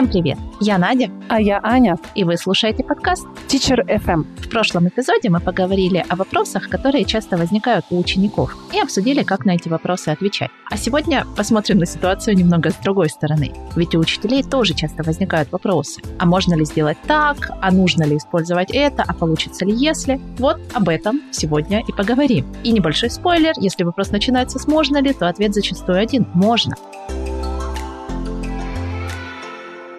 Всем привет! Я Надя. А я Аня. И вы слушаете подкаст Teacher FM. В прошлом эпизоде мы поговорили о вопросах, которые часто возникают у учеников, и обсудили, как на эти вопросы отвечать. А сегодня посмотрим на ситуацию немного с другой стороны. Ведь у учителей тоже часто возникают вопросы. А можно ли сделать так? А нужно ли использовать это? А получится ли если? Вот об этом сегодня и поговорим. И небольшой спойлер, если вопрос начинается с «можно ли?», то ответ зачастую один – «можно».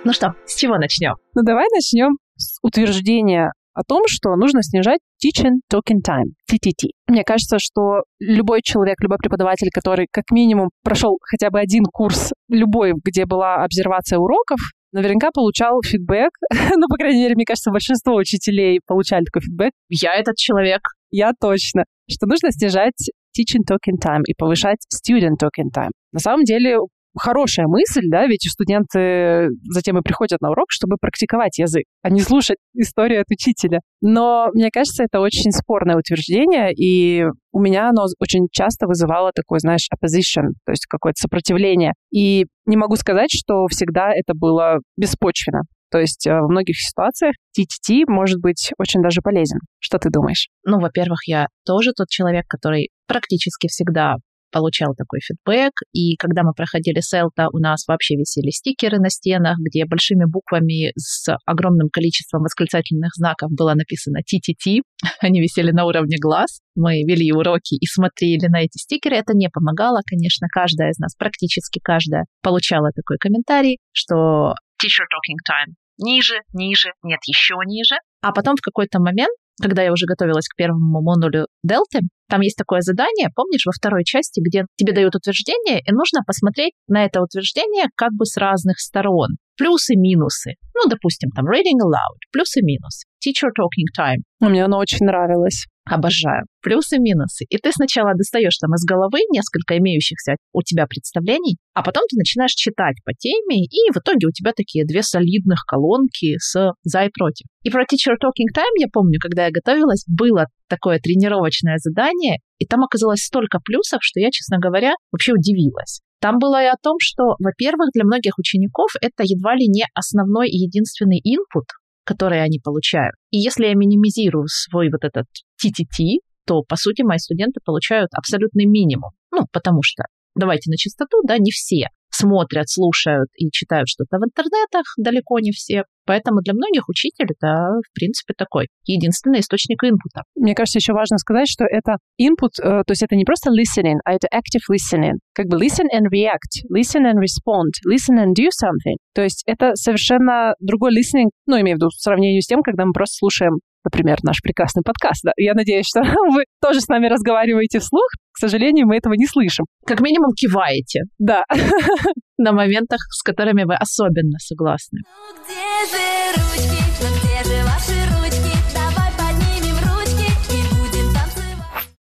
Ну что, с чего начнем? Ну давай начнем с утверждения о том, что нужно снижать Teaching Talking Time, TTT. Мне кажется, что любой человек, любой преподаватель, который как минимум прошел хотя бы один курс, любой, где была обсервация уроков, наверняка получал фидбэк. ну, по крайней мере, мне кажется, большинство учителей получали такой фидбэк. Я этот человек. Я точно. Что нужно снижать teaching talking time и повышать student talking time. На самом деле хорошая мысль, да, ведь студенты затем и приходят на урок, чтобы практиковать язык, а не слушать историю от учителя. Но мне кажется, это очень спорное утверждение, и у меня оно очень часто вызывало такое, знаешь, opposition, то есть какое-то сопротивление. И не могу сказать, что всегда это было беспочвенно. То есть э, в многих ситуациях TTT может быть очень даже полезен. Что ты думаешь? Ну, во-первых, я тоже тот человек, который практически всегда получал такой фидбэк. И когда мы проходили селта, у нас вообще висели стикеры на стенах, где большими буквами с огромным количеством восклицательных знаков было написано TTT. Они висели на уровне глаз. Мы вели уроки и смотрели на эти стикеры. Это не помогало, конечно. Каждая из нас, практически каждая, получала такой комментарий, что teacher talking time ниже, ниже, нет, еще ниже. А потом в какой-то момент когда я уже готовилась к первому модулю Дельты, там есть такое задание, помнишь, во второй части, где тебе дают утверждение, и нужно посмотреть на это утверждение как бы с разных сторон. Плюсы-минусы. Ну, допустим, там reading aloud, плюсы-минусы. Teacher talking time. Мне оно очень нравилось. Обожаю. Плюсы минусы. И ты сначала достаешь там из головы несколько имеющихся у тебя представлений, а потом ты начинаешь читать по теме, и в итоге у тебя такие две солидных колонки с за и против. И про Teacher Talking Time я помню, когда я готовилась, было такое тренировочное задание, и там оказалось столько плюсов, что я, честно говоря, вообще удивилась. Там было и о том, что, во-первых, для многих учеников это едва ли не основной и единственный input, который они получают. И если я минимизирую свой вот этот TTT, то, по сути, мои студенты получают абсолютный минимум. Ну, потому что, давайте на чистоту, да, не все смотрят, слушают и читают что-то в интернетах, далеко не все. Поэтому для многих учитель это, в принципе, такой единственный источник инпута. Мне кажется, еще важно сказать, что это input, э, то есть это не просто listening, а это active listening. Как бы listen and react, listen and respond, listen and do something. То есть это совершенно другой listening, ну, имею в виду, в сравнении с тем, когда мы просто слушаем например, наш прекрасный подкаст. Да? Я надеюсь, что вы тоже с нами разговариваете вслух. К сожалению, мы этого не слышим. Как минимум киваете. Да. На моментах, с которыми вы особенно согласны.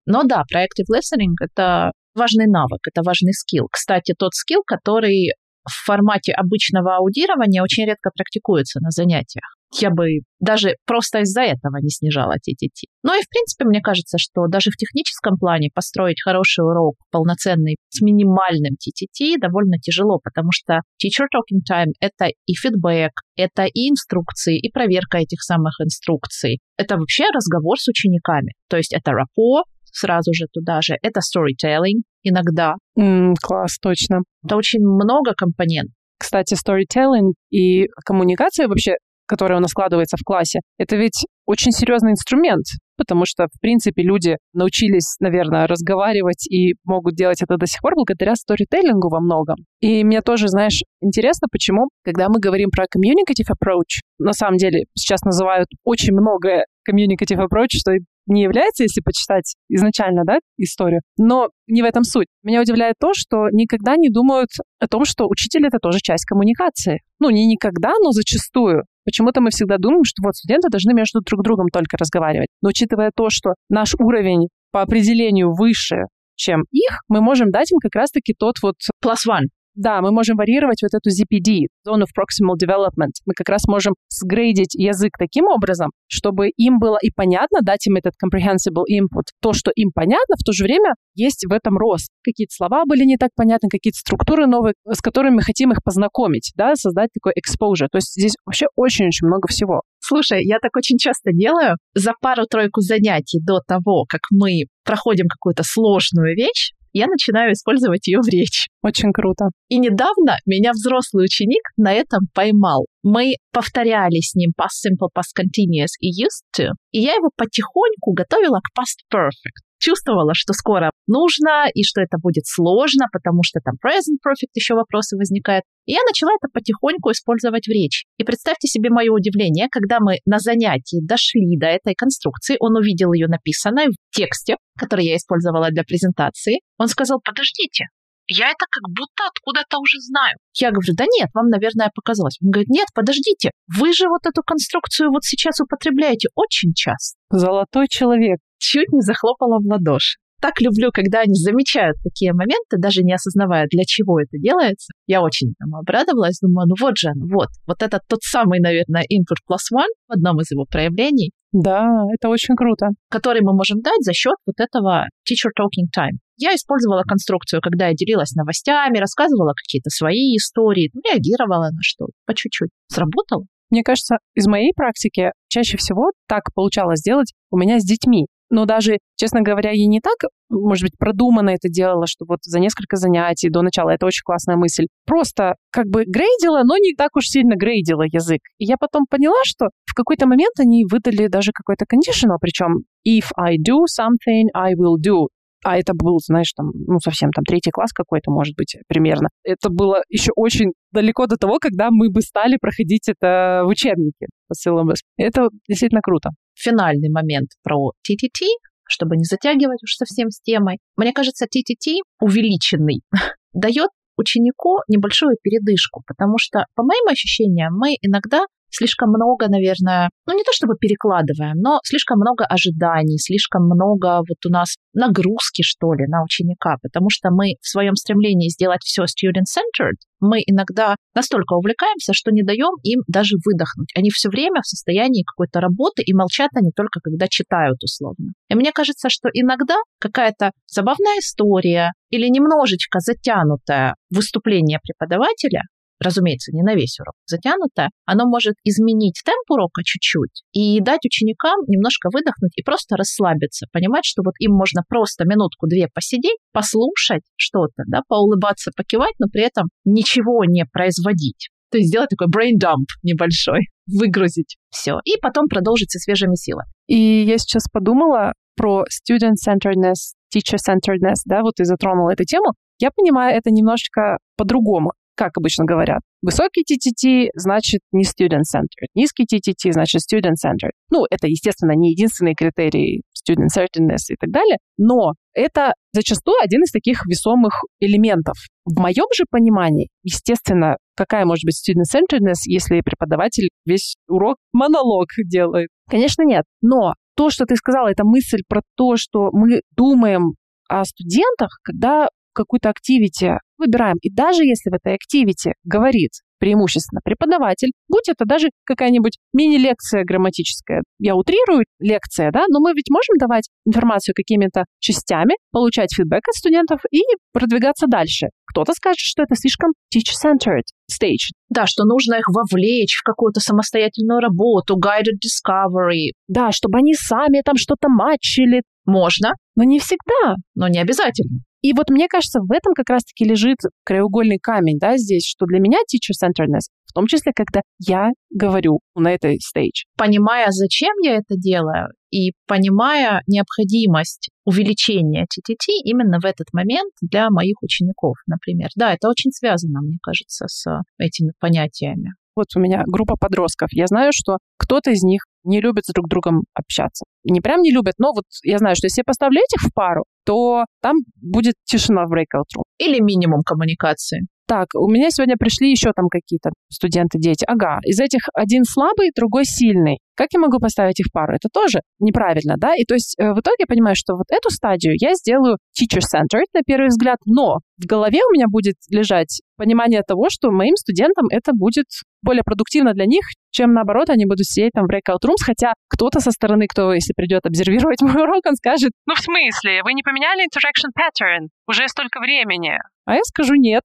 Но да, Proactive Listening — это важный навык, это важный скилл. Кстати, тот скилл, который в формате обычного аудирования очень редко практикуется на занятиях я бы даже просто из-за этого не снижала TTT. Ну и, в принципе, мне кажется, что даже в техническом плане построить хороший урок, полноценный, с минимальным TTT довольно тяжело, потому что teacher talking time — это и фидбэк, это и инструкции, и проверка этих самых инструкций. Это вообще разговор с учениками. То есть это рапо, сразу же туда же. Это storytelling иногда. Mm, класс, точно. Это очень много компонентов. Кстати, storytelling и коммуникация вообще которая у нас складывается в классе, это ведь очень серьезный инструмент, потому что, в принципе, люди научились, наверное, разговаривать и могут делать это до сих пор благодаря сторителлингу во многом. И мне тоже, знаешь, интересно, почему, когда мы говорим про communicative approach, на самом деле сейчас называют очень многое communicative approach, что не является, если почитать изначально, да, историю. Но не в этом суть. Меня удивляет то, что никогда не думают о том, что учитель — это тоже часть коммуникации. Ну, не никогда, но зачастую. Почему-то мы всегда думаем, что вот студенты должны между друг другом только разговаривать. Но учитывая то, что наш уровень по определению выше, чем их, мы можем дать им как раз-таки тот вот... Plus one. Да, мы можем варьировать вот эту ZPD, Zone of Proximal Development. Мы как раз можем сгрейдить язык таким образом, чтобы им было и понятно, дать им этот comprehensible input. То, что им понятно, в то же время есть в этом рост. Какие-то слова были не так понятны, какие-то структуры новые, с которыми мы хотим их познакомить, да, создать такой exposure. То есть здесь вообще очень-очень много всего. Слушай, я так очень часто делаю. За пару-тройку занятий до того, как мы проходим какую-то сложную вещь, я начинаю использовать ее в речи. Очень круто. И недавно меня взрослый ученик на этом поймал. Мы повторяли с ним past simple, past continuous и used to, и я его потихоньку готовила к past perfect чувствовала, что скоро нужно и что это будет сложно, потому что там present perfect еще вопросы возникают. И я начала это потихоньку использовать в речи. И представьте себе мое удивление, когда мы на занятии дошли до этой конструкции, он увидел ее написанной в тексте, который я использовала для презентации. Он сказал, подождите, я это как будто откуда-то уже знаю. Я говорю, да нет, вам, наверное, показалось. Он говорит, нет, подождите, вы же вот эту конструкцию вот сейчас употребляете очень часто. Золотой человек чуть не захлопала в ладоши. Так люблю, когда они замечают такие моменты, даже не осознавая, для чего это делается. Я очень там обрадовалась, думаю, ну вот же он, вот. Вот это тот самый, наверное, input plus one в одном из его проявлений. Да, это очень круто. Который мы можем дать за счет вот этого teacher talking time. Я использовала конструкцию, когда я делилась новостями, рассказывала какие-то свои истории, реагировала на что по чуть-чуть. Сработало. Мне кажется, из моей практики чаще всего так получалось сделать у меня с детьми. Но даже, честно говоря, я не так, может быть, продуманно это делала, что вот за несколько занятий до начала, это очень классная мысль. Просто как бы грейдила, но не так уж сильно грейдила язык. И я потом поняла, что в какой-то момент они выдали даже какой-то conditional, причем if I do something, I will do. А это был, знаешь, там, ну, совсем там третий класс какой-то, может быть, примерно. Это было еще очень далеко до того, когда мы бы стали проходить это в учебнике по syllabus. Это действительно круто финальный момент про TTT, чтобы не затягивать уж совсем с темой. Мне кажется, TTT увеличенный дает ученику небольшую передышку, потому что, по моим ощущениям, мы иногда слишком много, наверное, ну не то чтобы перекладываем, но слишком много ожиданий, слишком много вот у нас нагрузки, что ли, на ученика, потому что мы в своем стремлении сделать все student-centered, мы иногда настолько увлекаемся, что не даем им даже выдохнуть. Они все время в состоянии какой-то работы и молчат они только когда читают условно. И мне кажется, что иногда какая-то забавная история или немножечко затянутое выступление преподавателя разумеется, не на весь урок затянуто, оно может изменить темп урока чуть-чуть и дать ученикам немножко выдохнуть и просто расслабиться, понимать, что вот им можно просто минутку-две посидеть, послушать что-то, да, поулыбаться, покивать, но при этом ничего не производить. То есть сделать такой brain dump небольшой, выгрузить все, и потом продолжить со свежими силами. И я сейчас подумала про student-centeredness, teacher-centeredness, да, вот ты затронула эту тему. Я понимаю это немножечко по-другому как обычно говорят, высокий TTT значит не student-centered, низкий TTT значит student-centered. Ну, это, естественно, не единственный критерий student-centeredness и так далее, но это зачастую один из таких весомых элементов. В моем же понимании, естественно, какая может быть student-centeredness, если преподаватель весь урок монолог делает? Конечно, нет. Но то, что ты сказала, это мысль про то, что мы думаем о студентах, когда какую-то активити выбираем. И даже если в этой активити говорит преимущественно преподаватель, будь это даже какая-нибудь мини-лекция грамматическая. Я утрирую лекция, да, но мы ведь можем давать информацию какими-то частями, получать фидбэк от студентов и продвигаться дальше. Кто-то скажет, что это слишком teacher-centered stage. Да, что нужно их вовлечь в какую-то самостоятельную работу, guided discovery. Да, чтобы они сами там что-то матчили. Можно. Но не всегда. Но не обязательно. И вот мне кажется, в этом как раз-таки лежит краеугольный камень, да, здесь, что для меня teacher-centeredness, в том числе, когда я говорю на этой стейдж. Понимая, зачем я это делаю, и понимая необходимость увеличения TTT именно в этот момент для моих учеников, например. Да, это очень связано, мне кажется, с этими понятиями. Вот у меня группа подростков. Я знаю, что кто-то из них не любит с друг другом общаться. Не прям не любят, но вот я знаю, что если я поставлю этих в пару, то там будет тишина в breakout room. Или минимум коммуникации. Так, у меня сегодня пришли еще там какие-то студенты, дети. Ага, из этих один слабый, другой сильный. Как я могу поставить их в пару? Это тоже неправильно, да? И то есть э, в итоге я понимаю, что вот эту стадию я сделаю teacher-centered на первый взгляд, но в голове у меня будет лежать понимание того, что моим студентам это будет более продуктивно для них, чем наоборот они будут сидеть там в breakout rooms, хотя кто-то со стороны, кто, если придет обсервировать мой урок, он скажет, ну в смысле, вы не поменяли interaction pattern? Уже столько времени. А я скажу нет.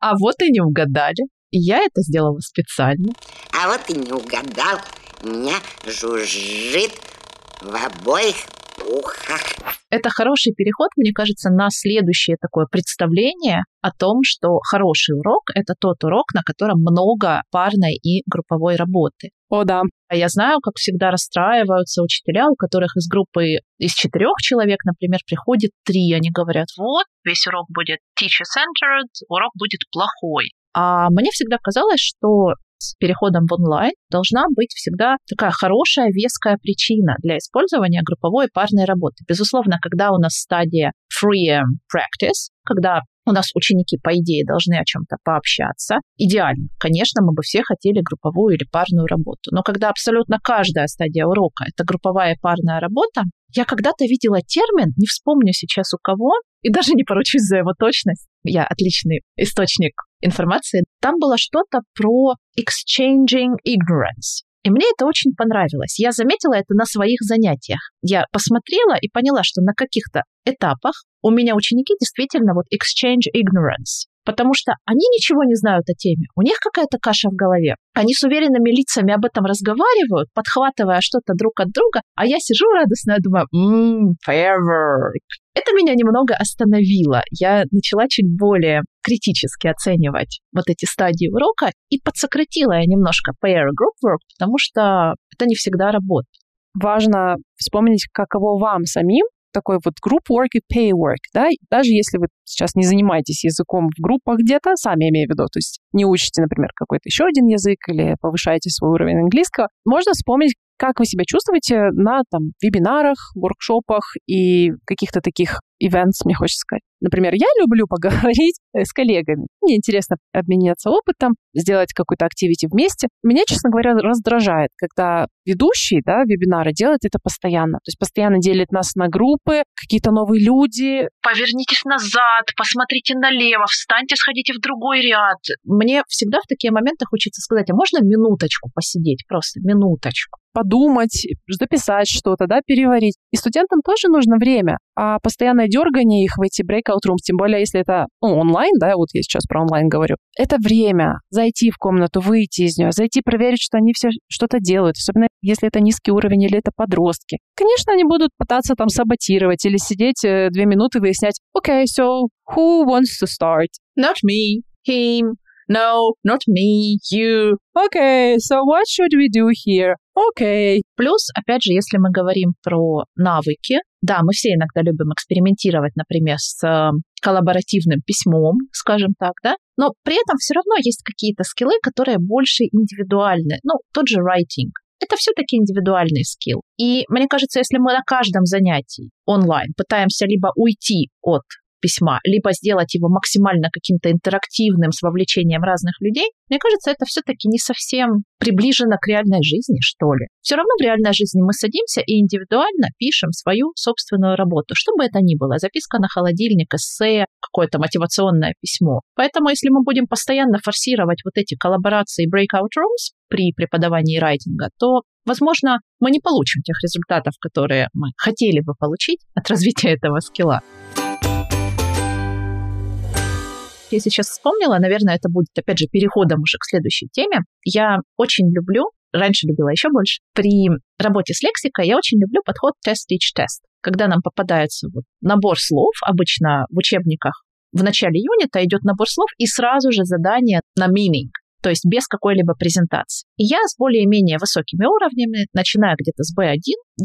А вот и не угадали. Я это сделала специально. А вот и не угадал. У меня жужжит в обоих Это хороший переход, мне кажется, на следующее такое представление о том, что хороший урок — это тот урок, на котором много парной и групповой работы. О, да. А я знаю, как всегда расстраиваются учителя, у которых из группы из четырех человек, например, приходит три. Они говорят, вот, весь урок будет teacher-centered, урок будет плохой. А мне всегда казалось, что с переходом в онлайн должна быть всегда такая хорошая, веская причина для использования групповой и парной работы. Безусловно, когда у нас стадия free practice, когда у нас ученики, по идее, должны о чем-то пообщаться. Идеально. Конечно, мы бы все хотели групповую или парную работу. Но когда абсолютно каждая стадия урока — это групповая парная работа, я когда-то видела термин, не вспомню сейчас у кого, и даже не поручусь за его точность. Я отличный источник информации. Там было что-то про exchanging ignorance. И мне это очень понравилось. Я заметила это на своих занятиях. Я посмотрела и поняла, что на каких-то этапах у меня ученики действительно вот exchange ignorance потому что они ничего не знают о теме, у них какая-то каша в голове. Они с уверенными лицами об этом разговаривают, подхватывая что-то друг от друга, а я сижу радостно и думаю, ммм, firework. Это меня немного остановило. Я начала чуть более критически оценивать вот эти стадии урока и подсократила я немножко pair group work, потому что это не всегда работает. Важно вспомнить, каково вам самим такой вот group work и pay work, да, даже если вы сейчас не занимаетесь языком в группах где-то, сами имею в виду, то есть не учите, например, какой-то еще один язык или повышаете свой уровень английского, можно вспомнить, как вы себя чувствуете на там вебинарах, воркшопах и каких-то таких events, мне хочется сказать. Например, я люблю поговорить с коллегами. Мне интересно обменяться опытом, сделать какую-то активити вместе. Меня, честно говоря, раздражает, когда ведущий да, вебинара делает это постоянно. То есть постоянно делит нас на группы, какие-то новые люди. Повернитесь назад, посмотрите налево, встаньте, сходите в другой ряд. Мне всегда в такие моменты хочется сказать, а можно минуточку посидеть, просто минуточку? подумать, записать что-то, да, переварить. И студентам тоже нужно время, а постоянное дергание их в эти breakout rooms, тем более если это ну, онлайн, да, вот я сейчас про онлайн говорю, это время зайти в комнату, выйти из нее, зайти проверить, что они все что-то делают, особенно если это низкий уровень или это подростки. Конечно, они будут пытаться там саботировать или сидеть э, две минуты и выяснять, okay, so who wants to start? Not me, him, No, not me, you. Okay, so what should we do here? Okay. Плюс, опять же, если мы говорим про навыки, да, мы все иногда любим экспериментировать, например, с э, коллаборативным письмом, скажем так, да, но при этом все равно есть какие-то скиллы, которые больше индивидуальны. Ну, тот же writing. Это все-таки индивидуальный скилл. И мне кажется, если мы на каждом занятии онлайн пытаемся либо уйти от письма, либо сделать его максимально каким-то интерактивным с вовлечением разных людей, мне кажется, это все-таки не совсем приближено к реальной жизни, что ли. Все равно в реальной жизни мы садимся и индивидуально пишем свою собственную работу, что бы это ни было, записка на холодильник, эссе, какое-то мотивационное письмо. Поэтому если мы будем постоянно форсировать вот эти коллаборации breakout rooms при преподавании райтинга, то, возможно, мы не получим тех результатов, которые мы хотели бы получить от развития этого скилла. Я сейчас вспомнила, наверное, это будет, опять же, переходом уже к следующей теме. Я очень люблю, раньше любила еще больше, при работе с лексикой я очень люблю подход тест-рич-тест. Когда нам попадается вот набор слов, обычно в учебниках в начале юнита идет набор слов и сразу же задание на meaning то есть без какой-либо презентации. И я с более-менее высокими уровнями, начиная где-то с B1,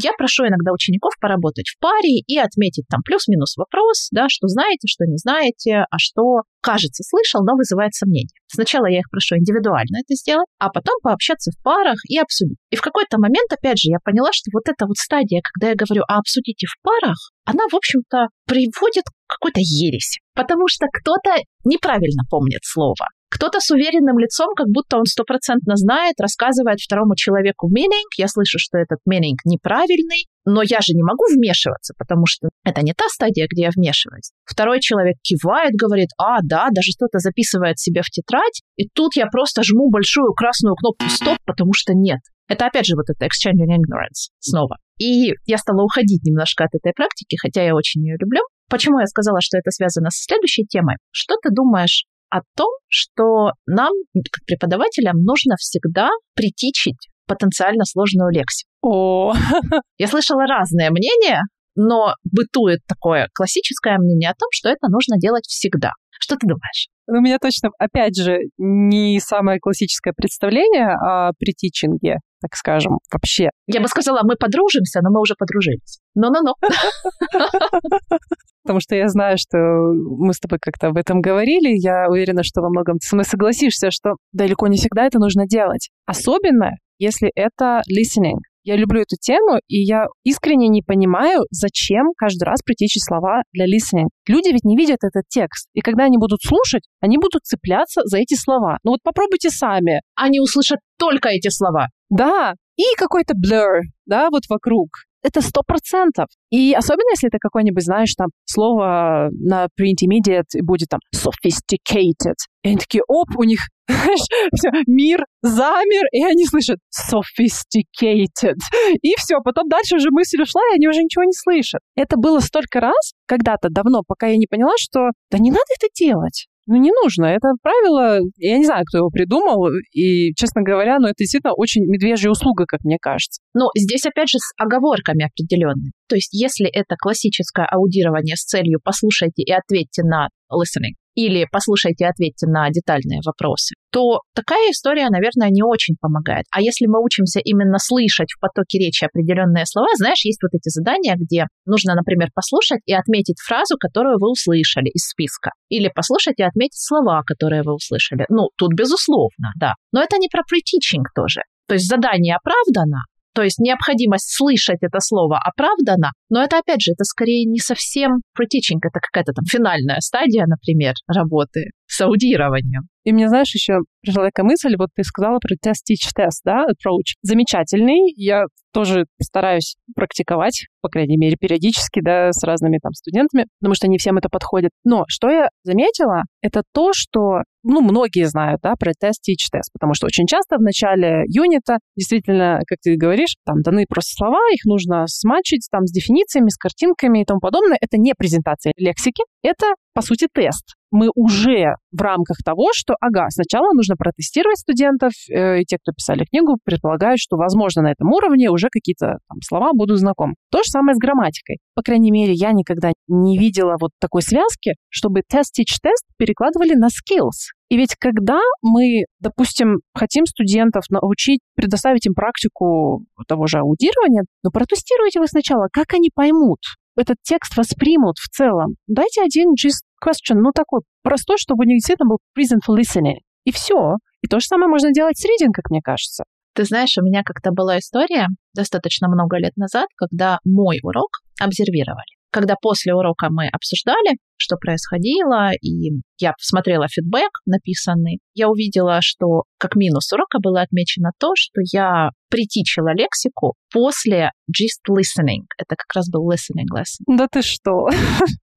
я прошу иногда учеников поработать в паре и отметить там плюс-минус вопрос, да, что знаете, что не знаете, а что кажется слышал, но вызывает сомнения. Сначала я их прошу индивидуально это сделать, а потом пообщаться в парах и обсудить. И в какой-то момент, опять же, я поняла, что вот эта вот стадия, когда я говорю, а обсудите в парах, она, в общем-то, приводит какой-то ересь. Потому что кто-то неправильно помнит слово. Кто-то с уверенным лицом, как будто он стопроцентно знает, рассказывает второму человеку meaning. Я слышу, что этот meaning неправильный, но я же не могу вмешиваться, потому что это не та стадия, где я вмешиваюсь. Второй человек кивает, говорит, а, да, даже что-то записывает себе в тетрадь, и тут я просто жму большую красную кнопку стоп, потому что нет. Это опять же вот это exchanging ignorance снова. И я стала уходить немножко от этой практики, хотя я очень ее люблю. Почему я сказала, что это связано со следующей темой? Что ты думаешь о том, что нам, как преподавателям, нужно всегда притичить потенциально сложную лексику. О, Я слышала разные мнения, но бытует такое классическое мнение о том, что это нужно делать всегда. Что ты думаешь? у меня точно, опять же, не самое классическое представление о притичинге, так скажем, вообще. Я бы сказала, мы подружимся, но мы уже подружились. Ну-ну-ну. Потому что я знаю, что мы с тобой как-то об этом говорили. Я уверена, что во многом ты со мной согласишься, что далеко не всегда это нужно делать. Особенно, если это listening. Я люблю эту тему, и я искренне не понимаю, зачем каждый раз притечь слова для listening. Люди ведь не видят этот текст. И когда они будут слушать, они будут цепляться за эти слова. Ну вот попробуйте сами. Они услышат только эти слова. Да, и какой-то blur, да, вот вокруг. Это сто процентов. И особенно, если это какое-нибудь, знаешь, там, слово на pre-intermediate будет там sophisticated. И они такие, оп, у них, все, мир замер, и они слышат sophisticated. И все, потом дальше уже мысль ушла, и они уже ничего не слышат. Это было столько раз, когда-то давно, пока я не поняла, что да не надо это делать. Ну, не нужно. Это правило, я не знаю, кто его придумал, и, честно говоря, ну, это действительно очень медвежья услуга, как мне кажется. Ну, здесь, опять же, с оговорками определенными. То есть, если это классическое аудирование с целью «послушайте и ответьте на listening», или послушайте и ответьте на детальные вопросы, то такая история, наверное, не очень помогает. А если мы учимся именно слышать в потоке речи определенные слова, знаешь, есть вот эти задания, где нужно, например, послушать и отметить фразу, которую вы услышали из списка. Или послушать и отметить слова, которые вы услышали. Ну, тут безусловно, да. Но это не про pre-teaching тоже. То есть задание оправдано, то есть необходимость слышать это слово оправдана, но это, опять же, это скорее не совсем pre-teaching, это какая-то там финальная стадия, например, работы с аудированием. И мне, знаешь, еще пришла такая мысль, вот ты сказала про test-teach-test, да, approach. Замечательный, я тоже стараюсь практиковать, по крайней мере, периодически, да, с разными там студентами, потому что не всем это подходит. Но что я заметила, это то, что ну, многие знают, да, про тест teach тест, потому что очень часто в начале юнита действительно, как ты говоришь, там даны просто слова, их нужно смачить там с дефинициями, с картинками и тому подобное. Это не презентация лексики, это, по сути, тест мы уже в рамках того, что, ага, сначала нужно протестировать студентов, э, и те, кто писали книгу, предполагают, что, возможно, на этом уровне уже какие-то там, слова будут знакомы. То же самое с грамматикой. По крайней мере, я никогда не видела вот такой связки, чтобы тест-тич-тест перекладывали на skills. И ведь когда мы, допустим, хотим студентов научить, предоставить им практику того же аудирования, но протестируйте вы сначала, как они поймут, этот текст воспримут в целом. Дайте один gist question, ну такой простой, чтобы у них действительно был reason for listening. И все. И то же самое можно делать с reading, как мне кажется. Ты знаешь, у меня как-то была история достаточно много лет назад, когда мой урок обсервировали. Когда после урока мы обсуждали, что происходило, и я посмотрела фидбэк написанный, я увидела, что как минус урока было отмечено то, что я притичила лексику после just listening. Это как раз был listening lesson. Да ты что?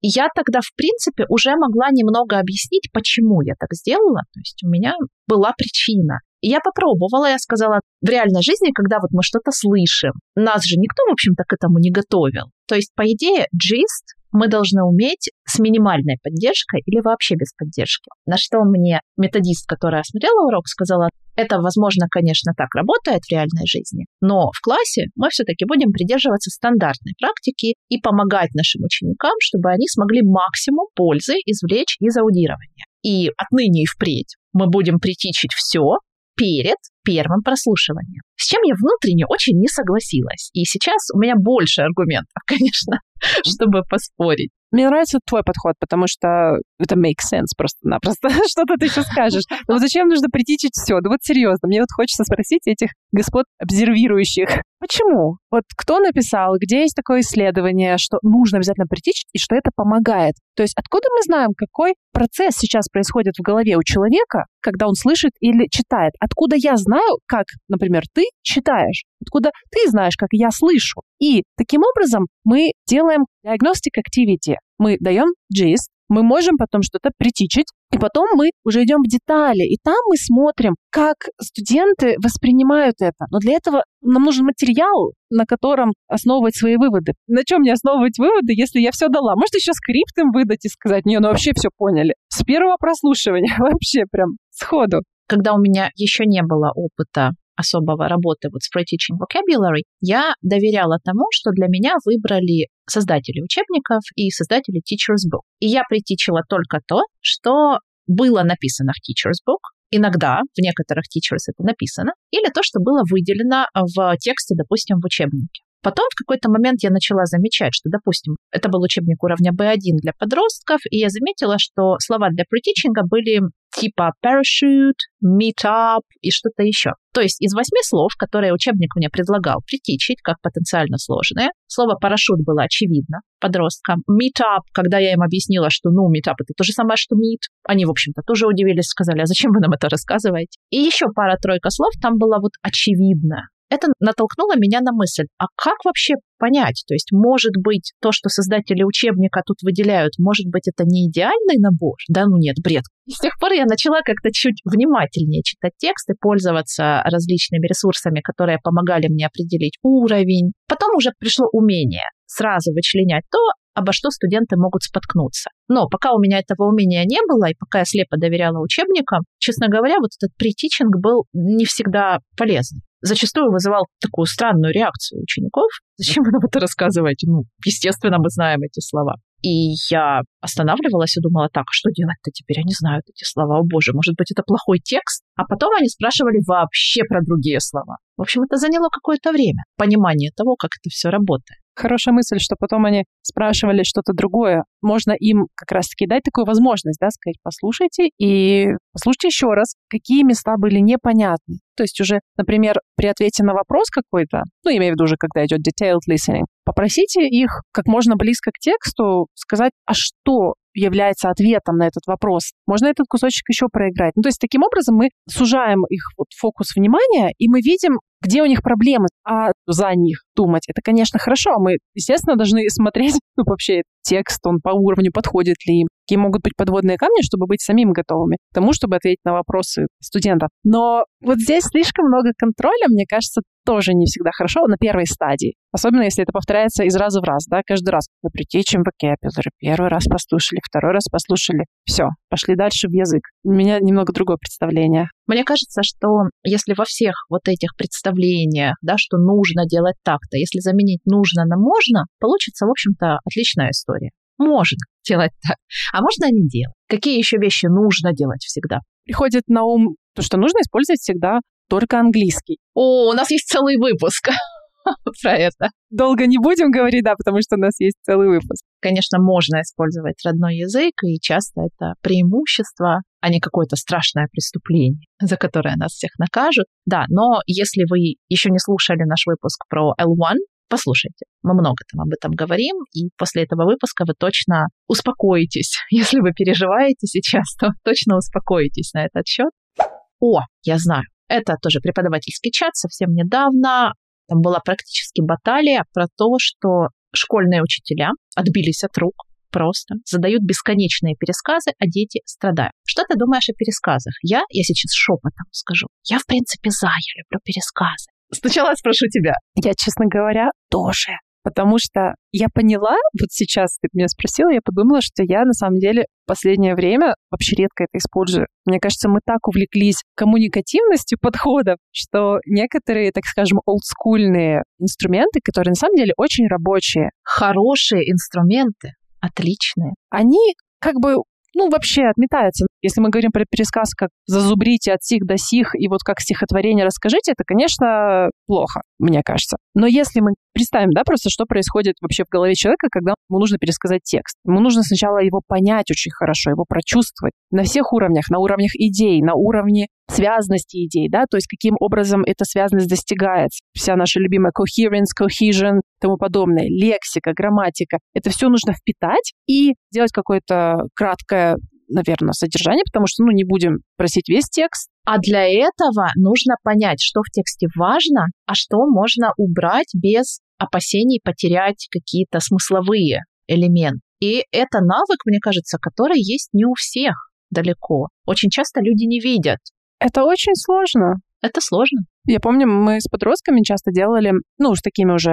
Я тогда, в принципе, уже могла немного объяснить, почему я так сделала. То есть у меня была причина. И я попробовала, я сказала, в реальной жизни, когда вот мы что-то слышим, нас же никто, в общем-то, к этому не готовил. То есть, по идее, gist мы должны уметь с минимальной поддержкой или вообще без поддержки. На что мне методист, которая осмотрела урок, сказала, это, возможно, конечно, так работает в реальной жизни, но в классе мы все-таки будем придерживаться стандартной практики и помогать нашим ученикам, чтобы они смогли максимум пользы извлечь из аудирования. И отныне и впредь мы будем притичить все перед первым прослушиванием. С чем я внутренне очень не согласилась. И сейчас у меня больше аргументов, конечно, чтобы поспорить. Мне нравится твой подход, потому что это makes sense просто-напросто. Что-то ты еще скажешь. Но вот зачем нужно притичить все? Да вот серьезно, мне вот хочется спросить этих господ обсервирующих. Почему? Вот кто написал, где есть такое исследование, что нужно обязательно притичить и что это помогает? То есть откуда мы знаем, какой процесс сейчас происходит в голове у человека, когда он слышит или читает? Откуда я знаю, как, например, ты читаешь? Откуда ты знаешь, как я слышу? И таким образом мы делаем diagnostic activity. Мы даем gist, мы можем потом что-то притичить, и потом мы уже идем в детали, и там мы смотрим, как студенты воспринимают это. Но для этого нам нужен материал, на котором основывать свои выводы. На чем мне основывать выводы, если я все дала? Может, еще скрипт им выдать и сказать, не, ну вообще все поняли. С первого прослушивания вообще прям сходу. Когда у меня еще не было опыта особого работы вот с Pre-Teaching Vocabulary, я доверяла тому, что для меня выбрали создатели учебников и создатели Teacher's Book. И я притичила только то, что было написано в Teacher's Book, иногда в некоторых Teachers это написано, или то, что было выделено в тексте, допустим, в учебнике. Потом в какой-то момент я начала замечать, что, допустим, это был учебник уровня B1 для подростков, и я заметила, что слова для притичинга были типа parachute, meet up и что-то еще. То есть из восьми слов, которые учебник мне предлагал притичить как потенциально сложные, слово парашют было очевидно подросткам. Meet up, когда я им объяснила, что ну, meet up это то же самое, что meet, они, в общем-то, тоже удивились, сказали, а зачем вы нам это рассказываете? И еще пара-тройка слов там было вот очевидно это натолкнуло меня на мысль, а как вообще понять? То есть, может быть, то, что создатели учебника тут выделяют, может быть, это не идеальный набор? Да ну нет, бред. С тех пор я начала как-то чуть внимательнее читать тексты, пользоваться различными ресурсами, которые помогали мне определить уровень. Потом уже пришло умение сразу вычленять то, обо что студенты могут споткнуться. Но пока у меня этого умения не было, и пока я слепо доверяла учебникам, честно говоря, вот этот притичинг был не всегда полезный зачастую вызывал такую странную реакцию учеников. Зачем вы нам это рассказываете? Ну, естественно, мы знаем эти слова. И я останавливалась и думала, так, а что делать-то теперь? Они знают эти слова. О боже, может быть, это плохой текст? А потом они спрашивали вообще про другие слова. В общем, это заняло какое-то время, понимание того, как это все работает. Хорошая мысль, что потом они спрашивали что-то другое. Можно им как раз-таки дать такую возможность, да, сказать, послушайте и послушайте еще раз, какие места были непонятны. То есть уже, например, при ответе на вопрос какой-то, ну, имею в виду уже, когда идет detailed listening, попросите их как можно близко к тексту сказать, а что является ответом на этот вопрос. Можно этот кусочек еще проиграть. Ну, то есть таким образом мы сужаем их вот фокус внимания, и мы видим, где у них проблемы, а за них думать. Это, конечно, хорошо. Мы, естественно, должны смотреть, ну, вообще, текст, он по уровню подходит ли им, какие могут быть подводные камни, чтобы быть самим готовыми к тому, чтобы ответить на вопросы студентов. Но вот здесь слишком много контроля, мне кажется, тоже не всегда хорошо на первой стадии. Особенно, если это повторяется из раза в раз, да, каждый раз. Мы притечем vocabulary, первый раз послушали, второй раз послушали. Все, пошли дальше в язык. У меня немного другое представление. Мне кажется, что если во всех вот этих представлениях, да, что нужно делать так-то, если заменить нужно на можно, получится, в общем-то, отличная история. Можно делать так, а можно не делать. Какие еще вещи нужно делать всегда? Приходит на ум то, что нужно использовать всегда только английский. О, у нас есть целый выпуск про это. Долго не будем говорить, да, потому что у нас есть целый выпуск. Конечно, можно использовать родной язык, и часто это преимущество, а не какое-то страшное преступление, за которое нас всех накажут. Да, но если вы еще не слушали наш выпуск про L1, послушайте. Мы много там об этом говорим, и после этого выпуска вы точно успокоитесь. Если вы переживаете сейчас, то точно успокоитесь на этот счет. О, я знаю, это тоже преподавательский чат совсем недавно. Там была практически баталия про то, что школьные учителя отбились от рук просто, задают бесконечные пересказы, а дети страдают. Что ты думаешь о пересказах? Я, я сейчас шепотом скажу. Я, в принципе, за, я люблю пересказы. Сначала спрошу тебя. Я, честно говоря, тоже. Потому что я поняла, вот сейчас ты меня спросила, я подумала, что я на самом деле в последнее время вообще редко это использую. Мне кажется, мы так увлеклись коммуникативностью подходов, что некоторые, так скажем, олдскульные инструменты, которые на самом деле очень рабочие. Хорошие инструменты, отличные. Они как бы ну, вообще отметается. Если мы говорим про пересказ, как зазубрите от сих до сих, и вот как стихотворение расскажите, это, конечно, плохо, мне кажется. Но если мы представим, да, просто что происходит вообще в голове человека, когда ему нужно пересказать текст. Ему нужно сначала его понять очень хорошо, его прочувствовать на всех уровнях, на уровнях идей, на уровне связности идей, да, то есть каким образом эта связность достигается. Вся наша любимая coherence, cohesion, тому подобное, лексика, грамматика. Это все нужно впитать и делать какое-то краткое наверное, содержание, потому что, ну, не будем просить весь текст. А для этого нужно понять, что в тексте важно, а что можно убрать без опасений потерять какие-то смысловые элементы. И это навык, мне кажется, который есть не у всех далеко. Очень часто люди не видят. Это очень сложно. Это сложно. Я помню, мы с подростками часто делали, ну, с такими уже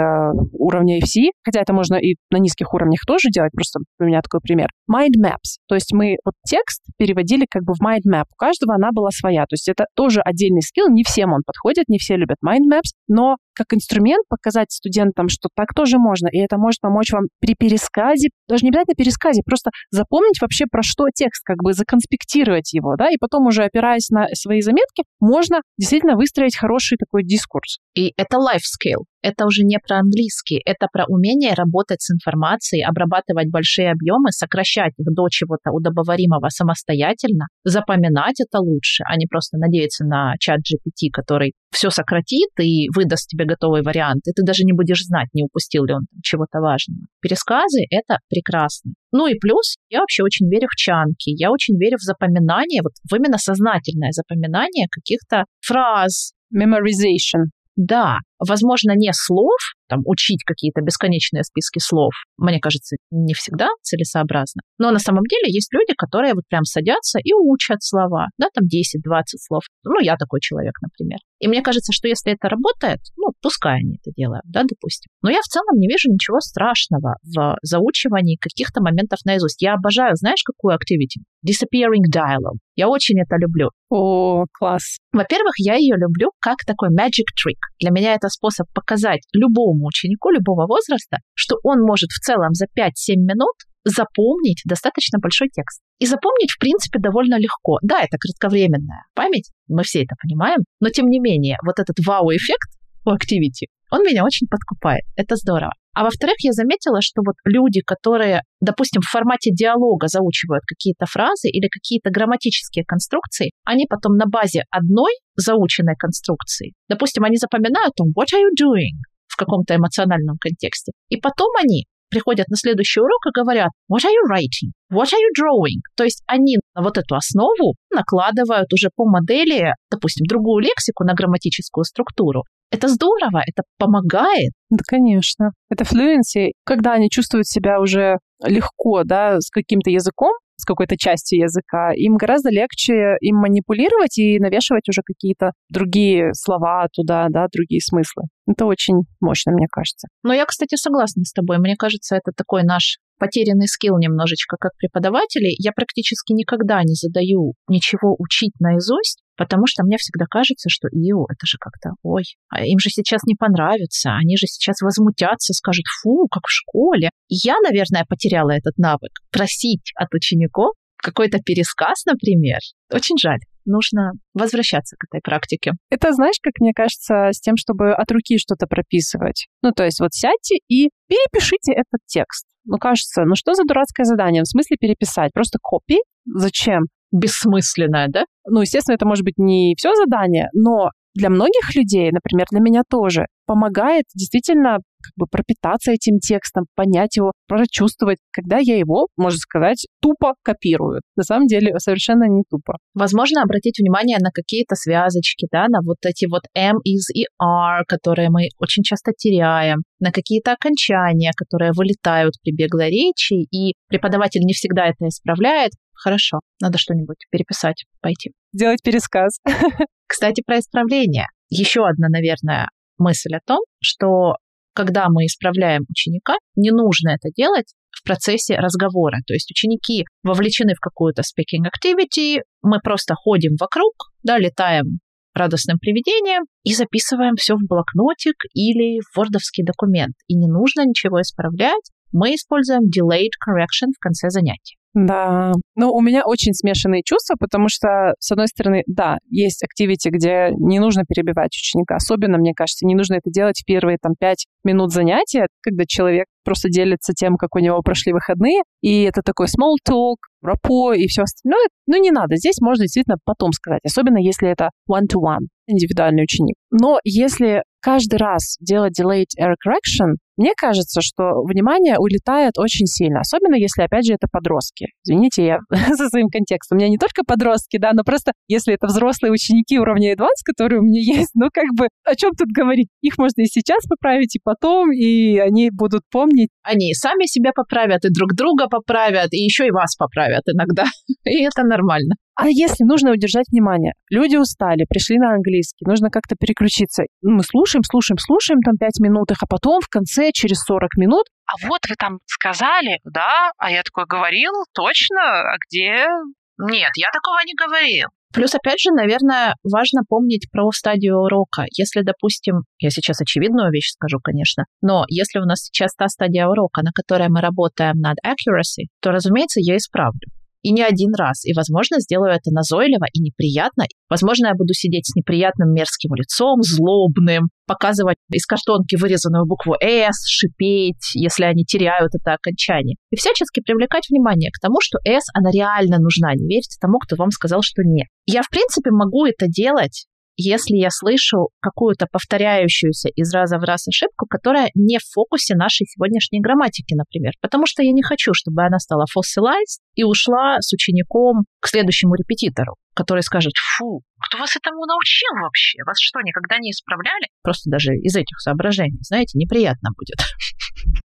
уровня FC, хотя это можно и на низких уровнях тоже делать, просто у меня такой пример. Mind maps. То есть мы вот текст переводили как бы в mind map. У каждого она была своя. То есть это тоже отдельный скилл, не всем он подходит, не все любят mind maps, но как инструмент показать студентам, что так тоже можно, и это может помочь вам при пересказе, даже не обязательно пересказе, просто запомнить вообще про что текст, как бы законспектировать его, да, и потом уже опираясь на свои заметки, можно действительно выстроить хороший такой дискурс. И это life skill. Это уже не про английский, это про умение работать с информацией, обрабатывать большие объемы, сокращать их до чего-то удобоваримого самостоятельно, запоминать это лучше, а не просто надеяться на чат GPT, который все сократит и выдаст тебе готовый вариант, и ты даже не будешь знать, не упустил ли он чего-то важного. Пересказы — это прекрасно. Ну и плюс, я вообще очень верю в чанки, я очень верю в запоминание, вот в именно сознательное запоминание каких-то фраз, memorization. Да, возможно, не слов, там, учить какие-то бесконечные списки слов, мне кажется, не всегда целесообразно. Но на самом деле есть люди, которые вот прям садятся и учат слова, да, там 10-20 слов. Ну, я такой человек, например. И мне кажется, что если это работает, ну, пускай они это делают, да, допустим. Но я в целом не вижу ничего страшного в заучивании каких-то моментов наизусть. Я обожаю, знаешь, какую activity? Disappearing dialogue. Я очень это люблю. О, класс. Во-первых, я ее люблю как такой magic trick. Для меня это способ показать любому ученику любого возраста, что он может в целом за 5-7 минут запомнить достаточно большой текст. И запомнить, в принципе, довольно легко. Да, это кратковременная память, мы все это понимаем, но тем не менее, вот этот вау-эффект у Activity, он меня очень подкупает. Это здорово. А во-вторых, я заметила, что вот люди, которые, допустим, в формате диалога заучивают какие-то фразы или какие-то грамматические конструкции, они потом на базе одной заученной конструкции, допустим, они запоминают там «What are you doing?» в каком-то эмоциональном контексте. И потом они приходят на следующий урок и говорят «What are you writing? What are you drawing?» То есть они на вот эту основу накладывают уже по модели, допустим, другую лексику на грамматическую структуру. Это здорово, это помогает. Да, конечно. Это fluency, когда они чувствуют себя уже легко, да, с каким-то языком, с какой-то частью языка, им гораздо легче им манипулировать и навешивать уже какие-то другие слова туда, да, другие смыслы. Это очень мощно, мне кажется. Но я, кстати, согласна с тобой. Мне кажется, это такой наш потерянный скилл немножечко как преподаватели. Я практически никогда не задаю ничего учить наизусть, потому что мне всегда кажется, что ио, это же как-то, ой, а им же сейчас не понравится, они же сейчас возмутятся, скажут, фу, как в школе. Я, наверное, потеряла этот навык. Просить от учеников какой-то пересказ, например, очень жаль нужно возвращаться к этой практике. Это, знаешь, как мне кажется, с тем, чтобы от руки что-то прописывать. Ну, то есть вот сядьте и перепишите этот текст. Ну, кажется, ну что за дурацкое задание? В смысле переписать? Просто копии? Зачем? Бессмысленное, да? Ну, естественно, это может быть не все задание, но для многих людей, например, для меня тоже, помогает действительно как бы пропитаться этим текстом, понять его, прочувствовать, когда я его, можно сказать, тупо копирую. На самом деле совершенно не тупо. Возможно, обратить внимание на какие-то связочки, да, на вот эти вот M, is и R, которые мы очень часто теряем, на какие-то окончания, которые вылетают при беглой речи, и преподаватель не всегда это исправляет. Хорошо, надо что-нибудь переписать, пойти. Сделать пересказ. Кстати, про исправление. Еще одна, наверное, мысль о том, что когда мы исправляем ученика, не нужно это делать в процессе разговора. То есть ученики вовлечены в какую-то speaking activity, мы просто ходим вокруг, да, летаем радостным привидением и записываем все в блокнотик или в вордовский документ. И не нужно ничего исправлять. Мы используем delayed correction в конце занятия. Да, ну у меня очень смешанные чувства, потому что, с одной стороны, да, есть активити, где не нужно перебивать ученика. Особенно, мне кажется, не нужно это делать в первые там пять минут занятия, когда человек просто делится тем, как у него прошли выходные, и это такой small talk, рапо и все остальное. Ну, не надо. Здесь можно действительно потом сказать, особенно если это one-to-one, индивидуальный ученик. Но если каждый раз делать delayed error correction, мне кажется, что внимание улетает очень сильно, особенно если, опять же, это подростки. Извините, я со своим контекстом. У меня не только подростки, да, но просто если это взрослые ученики уровня advanced, которые у меня есть, ну как бы о чем тут говорить? Их можно и сейчас поправить, и потом, и они будут помнить. Они сами себя поправят, и друг друга поправят, и еще и вас поправят иногда. И это нормально. А если нужно удержать внимание? Люди устали, пришли на английский, нужно как-то переключиться. Мы слушаем, слушаем, слушаем там пять минут, а потом в конце, через 40 минут, А вот вы там сказали, да? А я такой говорил, точно? А где? Нет, я такого не говорил. Плюс, опять же, наверное, важно помнить про стадию урока. Если, допустим, я сейчас очевидную вещь скажу, конечно, но если у нас сейчас та стадия урока, на которой мы работаем над accuracy, то, разумеется, я исправлю. И не один раз. И, возможно, сделаю это назойливо и неприятно. Возможно, я буду сидеть с неприятным мерзким лицом, злобным, показывать из картонки вырезанную букву «С», шипеть, если они теряют это окончание. И всячески привлекать внимание к тому, что «С», она реально нужна. Не верьте тому, кто вам сказал, что нет. Я, в принципе, могу это делать, если я слышу какую-то повторяющуюся из раза в раз ошибку, которая не в фокусе нашей сегодняшней грамматики, например. Потому что я не хочу, чтобы она стала fossilized и ушла с учеником к следующему репетитору, который скажет, фу, Кто вас этому научил вообще? Вас что, никогда не исправляли? просто даже из этих соображений, знаете, неприятно будет.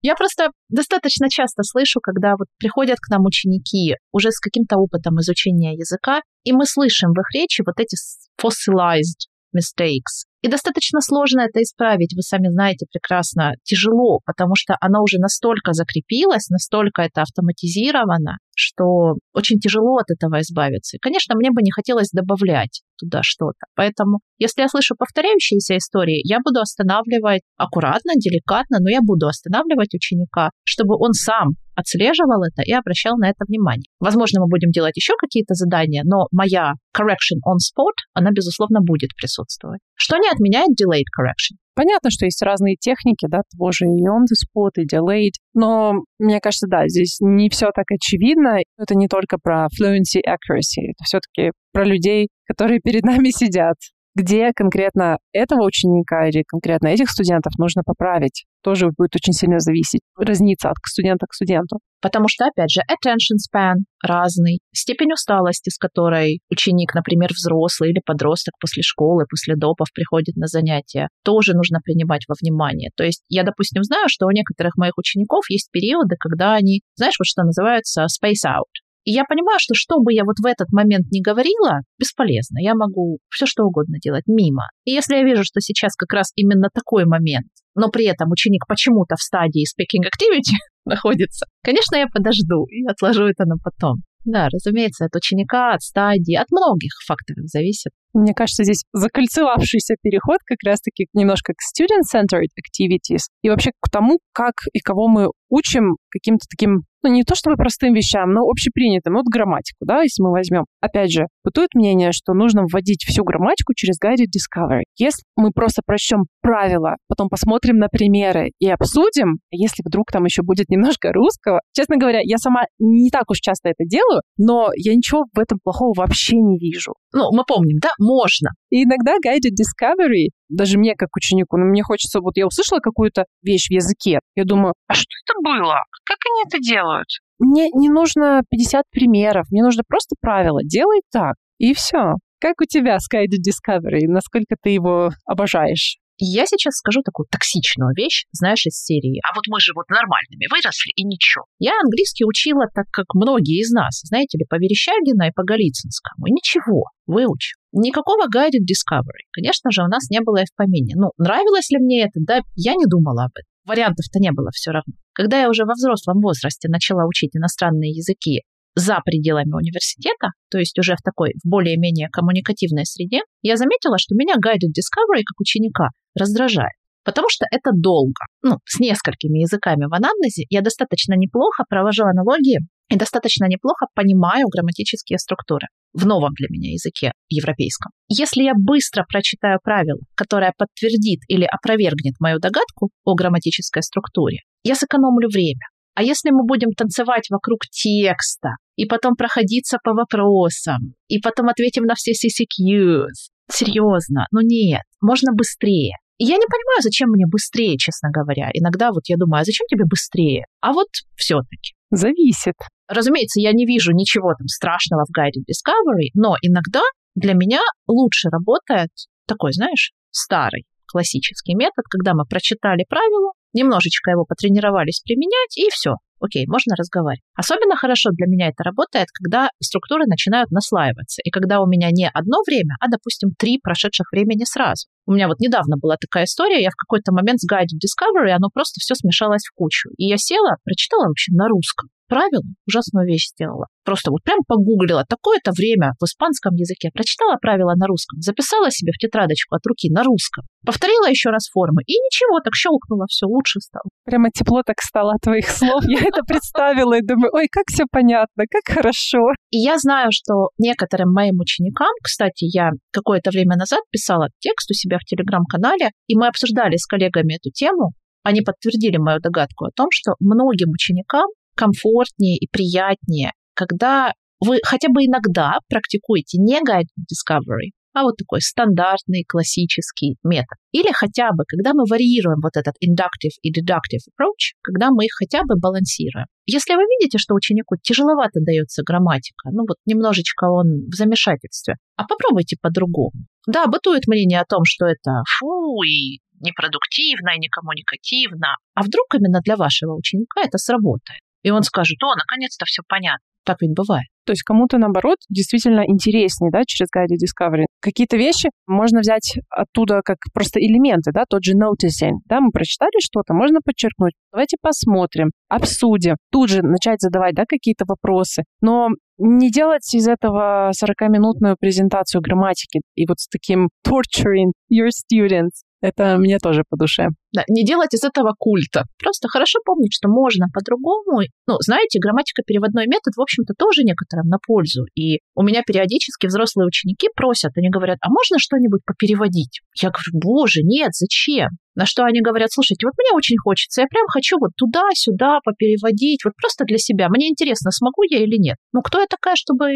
Я просто достаточно часто слышу, когда вот приходят к нам ученики уже с каким-то опытом изучения языка, и мы слышим в их речи вот эти fossilized mistakes. И достаточно сложно это исправить, вы сами знаете прекрасно, тяжело, потому что оно уже настолько закрепилось, настолько это автоматизировано, что очень тяжело от этого избавиться. И, конечно, мне бы не хотелось добавлять туда что-то. Поэтому, если я слышу повторяющиеся истории, я буду останавливать аккуратно, деликатно, но я буду останавливать ученика, чтобы он сам отслеживал это и обращал на это внимание. Возможно, мы будем делать еще какие-то задания, но моя correction on spot, она, безусловно, будет присутствовать. Что не отменяет delayed correction. Понятно, что есть разные техники, да, того же и on the spot, и delayed, но мне кажется, да, здесь не все так очевидно. Это не только про fluency accuracy, это все-таки про людей, которые перед нами сидят. Где конкретно этого ученика или конкретно этих студентов нужно поправить, тоже будет очень сильно зависеть, разниться от студента к студенту. Потому что, опять же, attention span разный, степень усталости, с которой ученик, например, взрослый или подросток после школы, после допов приходит на занятия, тоже нужно принимать во внимание. То есть я, допустим, знаю, что у некоторых моих учеников есть периоды, когда они, знаешь, вот что называется space out. И я понимаю, что что бы я вот в этот момент не говорила, бесполезно. Я могу все что угодно делать мимо. И если я вижу, что сейчас как раз именно такой момент, но при этом ученик почему-то в стадии speaking activity находится, конечно, я подожду и отложу это на потом. Да, разумеется, от ученика, от стадии, от многих факторов зависит. Мне кажется, здесь закольцевавшийся переход как раз-таки немножко к student-centered activities и вообще к тому, как и кого мы учим каким-то таким, ну, не то чтобы простым вещам, но общепринятым. Вот грамматику, да, если мы возьмем. Опять же, бытует мнение, что нужно вводить всю грамматику через Guided Discovery. Если мы просто прочтем правила, потом посмотрим на примеры и обсудим, если вдруг там еще будет немножко русского. Честно говоря, я сама не так уж часто это делаю, но я ничего в этом плохого вообще не вижу. Ну, мы помним, да, можно. И иногда Guided Discovery, даже мне как ученику, ну, мне хочется, вот я услышала какую-то вещь в языке, я думаю, А что это было? Как они это делают? мне не нужно 50 примеров, мне нужно просто правило. Делай так, и все. Как у тебя с Guided Discovery? Насколько ты его обожаешь? Я сейчас скажу такую токсичную вещь, знаешь, из серии. А вот мы же вот нормальными выросли, и ничего. Я английский учила так, как многие из нас, знаете ли, по Верещагина и по Голицынскому. И ничего, выучил. Никакого guided discovery. Конечно же, у нас не было и в помине. Ну, нравилось ли мне это? Да, я не думала об этом. Вариантов-то не было все равно. Когда я уже во взрослом возрасте начала учить иностранные языки за пределами университета, то есть уже в такой, в более-менее коммуникативной среде, я заметила, что меня guided discovery как ученика раздражает. Потому что это долго. Ну, с несколькими языками в анамнезе я достаточно неплохо провожу аналогии и достаточно неплохо понимаю грамматические структуры в новом для меня языке европейском. Если я быстро прочитаю правило, которое подтвердит или опровергнет мою догадку о грамматической структуре, я сэкономлю время. А если мы будем танцевать вокруг текста, и потом проходиться по вопросам, и потом ответим на все CCQs, серьезно, ну нет, можно быстрее. И я не понимаю, зачем мне быстрее, честно говоря. Иногда вот я думаю, а зачем тебе быстрее? А вот все-таки. Зависит. Разумеется, я не вижу ничего там страшного в Guided Discovery, но иногда для меня лучше работает такой, знаешь, старый классический метод, когда мы прочитали правила, немножечко его потренировались применять, и все. Окей, можно разговаривать. Особенно хорошо для меня это работает, когда структуры начинают наслаиваться, и когда у меня не одно время, а, допустим, три прошедших времени сразу. У меня вот недавно была такая история, я в какой-то момент с Guided Discovery, оно просто все смешалось в кучу. И я села, прочитала вообще на русском правила, ужасную вещь сделала. Просто вот прям погуглила такое-то время в испанском языке, прочитала правила на русском, записала себе в тетрадочку от руки на русском, повторила еще раз формы, и ничего, так щелкнуло, все лучше стало. Прямо тепло так стало от твоих слов. Я это представила и думаю, ой, как все понятно, как хорошо. И я знаю, что некоторым моим ученикам, кстати, я какое-то время назад писала текст у себя в телеграм-канале, и мы обсуждали с коллегами эту тему, они подтвердили мою догадку о том, что многим ученикам комфортнее и приятнее, когда вы хотя бы иногда практикуете не guided discovery, а вот такой стандартный классический метод. Или хотя бы, когда мы варьируем вот этот inductive и deductive approach, когда мы их хотя бы балансируем. Если вы видите, что ученику тяжеловато дается грамматика, ну вот немножечко он в замешательстве, а попробуйте по-другому. Да, бытует мнение о том, что это фу и непродуктивно, и некоммуникативно. А вдруг именно для вашего ученика это сработает? И он скажет, о, наконец-то все понятно. Так ведь бывает. То есть кому-то, наоборот, действительно интереснее, да, через Guided Discovery. Какие-то вещи можно взять оттуда как просто элементы, да, тот же noticing, да, мы прочитали что-то, можно подчеркнуть. Давайте посмотрим, обсудим, тут же начать задавать, да, какие-то вопросы. Но не делать из этого 40-минутную презентацию грамматики и вот с таким torturing your students. Это мне тоже по душе. Да, не делать из этого культа. Просто хорошо помнить, что можно по-другому. Ну, знаете, грамматика переводной метод, в общем-то, тоже некоторым на пользу. И у меня периодически взрослые ученики просят, они говорят, а можно что-нибудь попереводить? Я говорю, боже, нет, зачем? На что они говорят, слушайте, вот мне очень хочется, я прям хочу вот туда-сюда попереводить, вот просто для себя. Мне интересно, смогу я или нет. Ну, кто я такая, чтобы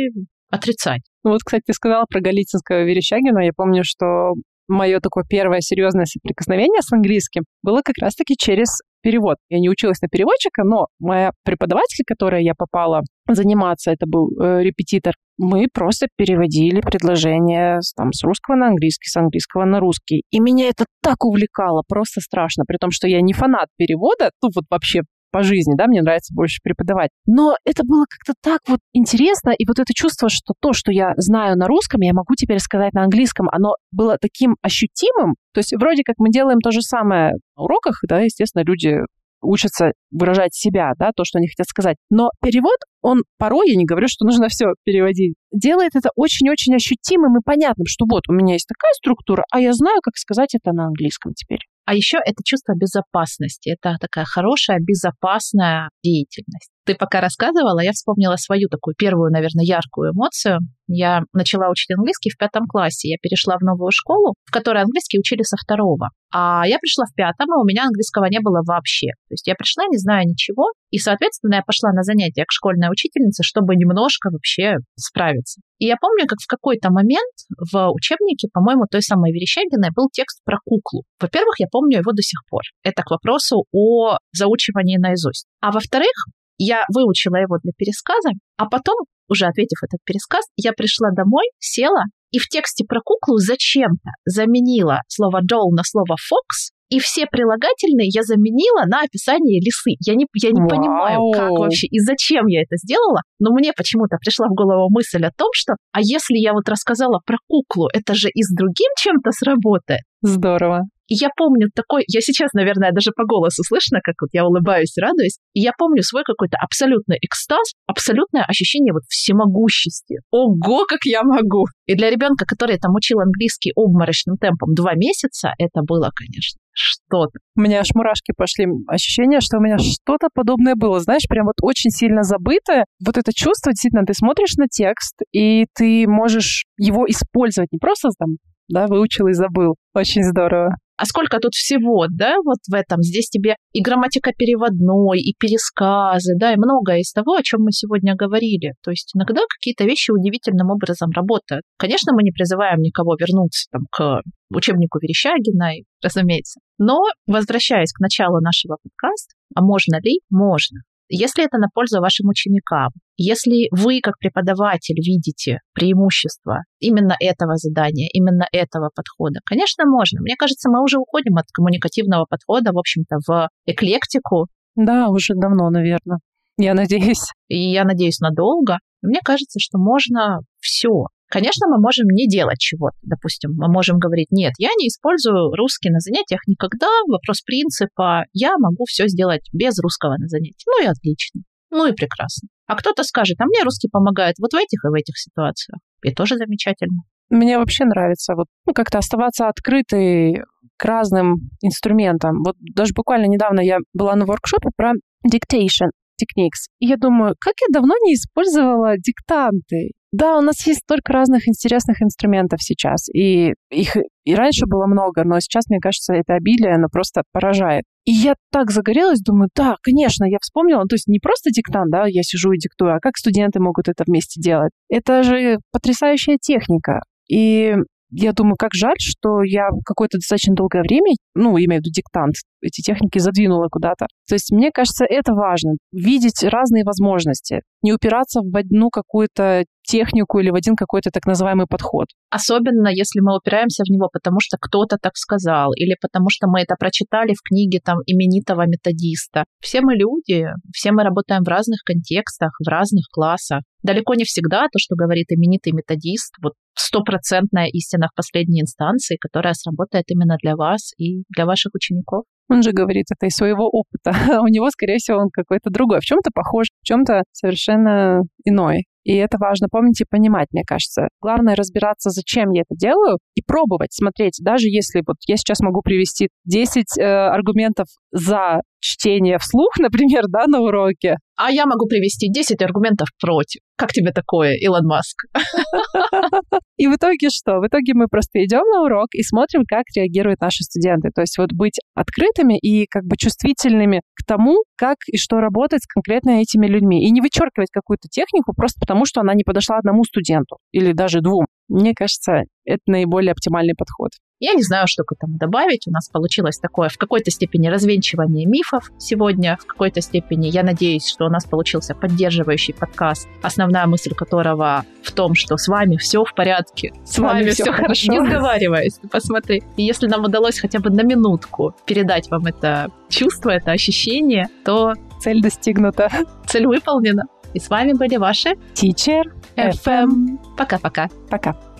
отрицать? Ну вот, кстати, ты сказала про Голицынского Верещагина. Я помню, что мое такое первое серьезное соприкосновение с английским было как раз-таки через перевод. Я не училась на переводчика, но моя преподаватель, которой я попала заниматься, это был э, репетитор, мы просто переводили предложения там, с русского на английский, с английского на русский. И меня это так увлекало, просто страшно, при том, что я не фанат перевода, ну вот вообще по жизни, да, мне нравится больше преподавать. Но это было как-то так вот интересно, и вот это чувство, что то, что я знаю на русском, я могу теперь сказать на английском, оно было таким ощутимым. То есть вроде как мы делаем то же самое на уроках, да, естественно, люди учатся выражать себя, да, то, что они хотят сказать. Но перевод, он порой, я не говорю, что нужно все переводить, делает это очень-очень ощутимым и понятным, что вот у меня есть такая структура, а я знаю, как сказать это на английском теперь. А еще это чувство безопасности. Это такая хорошая, безопасная деятельность. Ты пока рассказывала, я вспомнила свою такую первую, наверное, яркую эмоцию. Я начала учить английский в пятом классе. Я перешла в новую школу, в которой английский учили со второго. А я пришла в пятом, и у меня английского не было вообще. То есть я пришла, не зная ничего, и, соответственно, я пошла на занятия к школьной учительнице, чтобы немножко вообще справиться. И я помню, как в какой-то момент в учебнике, по-моему, той самой Верещагиной был текст про куклу. Во-первых, я помню его до сих пор. Это к вопросу о заучивании наизусть. А во-вторых, я выучила его для пересказа, а потом, уже ответив этот пересказ, я пришла домой, села и в тексте про куклу зачем-то заменила слово doll на слово fox, и все прилагательные я заменила на описание лисы. Я не, я не понимаю, как вообще и зачем я это сделала, но мне почему-то пришла в голову мысль о том, что а если я вот рассказала про куклу, это же и с другим чем-то сработает. Здорово. И я помню такой, я сейчас, наверное, даже по голосу слышно, как вот я улыбаюсь, радуюсь. И я помню свой какой-то абсолютный экстаз, абсолютное ощущение вот всемогущести. Ого, как я могу! И для ребенка, который там учил английский обморочным темпом два месяца, это было, конечно, что-то. У меня аж мурашки пошли. Ощущение, что у меня что-то подобное было. Знаешь, прям вот очень сильно забытое. Вот это чувство, действительно, ты смотришь на текст, и ты можешь его использовать. Не просто там, да, выучил и забыл. Очень здорово а сколько тут всего, да, вот в этом. Здесь тебе и грамматика переводной, и пересказы, да, и многое из того, о чем мы сегодня говорили. То есть иногда какие-то вещи удивительным образом работают. Конечно, мы не призываем никого вернуться там, к учебнику Верещагина, разумеется. Но, возвращаясь к началу нашего подкаста, а можно ли? Можно. Если это на пользу вашим ученикам, если вы как преподаватель видите преимущество именно этого задания, именно этого подхода, конечно, можно. Мне кажется, мы уже уходим от коммуникативного подхода, в общем-то, в эклектику. Да, уже давно, наверное. Я надеюсь. И я надеюсь надолго. Мне кажется, что можно все. Конечно, мы можем не делать чего-то. Допустим, мы можем говорить, нет, я не использую русский на занятиях никогда. Вопрос принципа. Я могу все сделать без русского на занятии. Ну и отлично. Ну и прекрасно. А кто-то скажет, а мне русский помогает вот в этих и в этих ситуациях. И тоже замечательно. Мне вообще нравится вот ну, как-то оставаться открытой к разным инструментам. Вот даже буквально недавно я была на воркшопе про dictation techniques. И я думаю, как я давно не использовала диктанты. Да, у нас есть столько разных интересных инструментов сейчас, и их и раньше было много, но сейчас, мне кажется, это обилие, оно просто поражает. И я так загорелась, думаю, да, конечно, я вспомнила, то есть не просто диктант, да, я сижу и диктую, а как студенты могут это вместе делать. Это же потрясающая техника. И я думаю, как жаль, что я какое-то достаточно долгое время, ну, имею в виду диктант, эти техники задвинула куда-то. То есть мне кажется, это важно. Видеть разные возможности. Не упираться в одну какую-то технику или в один какой-то так называемый подход. Особенно, если мы упираемся в него, потому что кто-то так сказал, или потому что мы это прочитали в книге там именитого методиста. Все мы люди, все мы работаем в разных контекстах, в разных классах. Далеко не всегда то, что говорит именитый методист, вот стопроцентная истина в последней инстанции, которая сработает именно для вас и для ваших учеников. Он же говорит это из своего опыта. А у него, скорее всего, он какой-то другой. В чем-то похож, в чем-то совершенно иной. И это важно помнить и понимать, мне кажется. Главное разбираться, зачем я это делаю, и пробовать, смотреть. Даже если вот я сейчас могу привести 10 э, аргументов за чтение вслух, например, да, на уроке. А я могу привести 10 аргументов против. Как тебе такое, Илон Маск? И в итоге что? В итоге мы просто идем на урок и смотрим, как реагируют наши студенты. То есть вот быть открытыми и как бы чувствительными к тому, как и что работает с конкретно этими людьми. И не вычеркивать какую-то технику просто потому, что она не подошла одному студенту или даже двум. Мне кажется, это наиболее оптимальный подход. Я не знаю, что к этому добавить. У нас получилось такое в какой-то степени развенчивание мифов сегодня, в какой-то степени. Я надеюсь, что у нас получился поддерживающий подкаст, основная мысль которого в том, что с вами все в порядке, с, с вами, вами все хорошо. Не сговариваясь, посмотри. И если нам удалось хотя бы на минутку передать вам это чувство, это ощущение, то цель достигнута. Цель выполнена. И с вами были ваши Teacher FM. Пока-пока. Пока. -пока. Пока.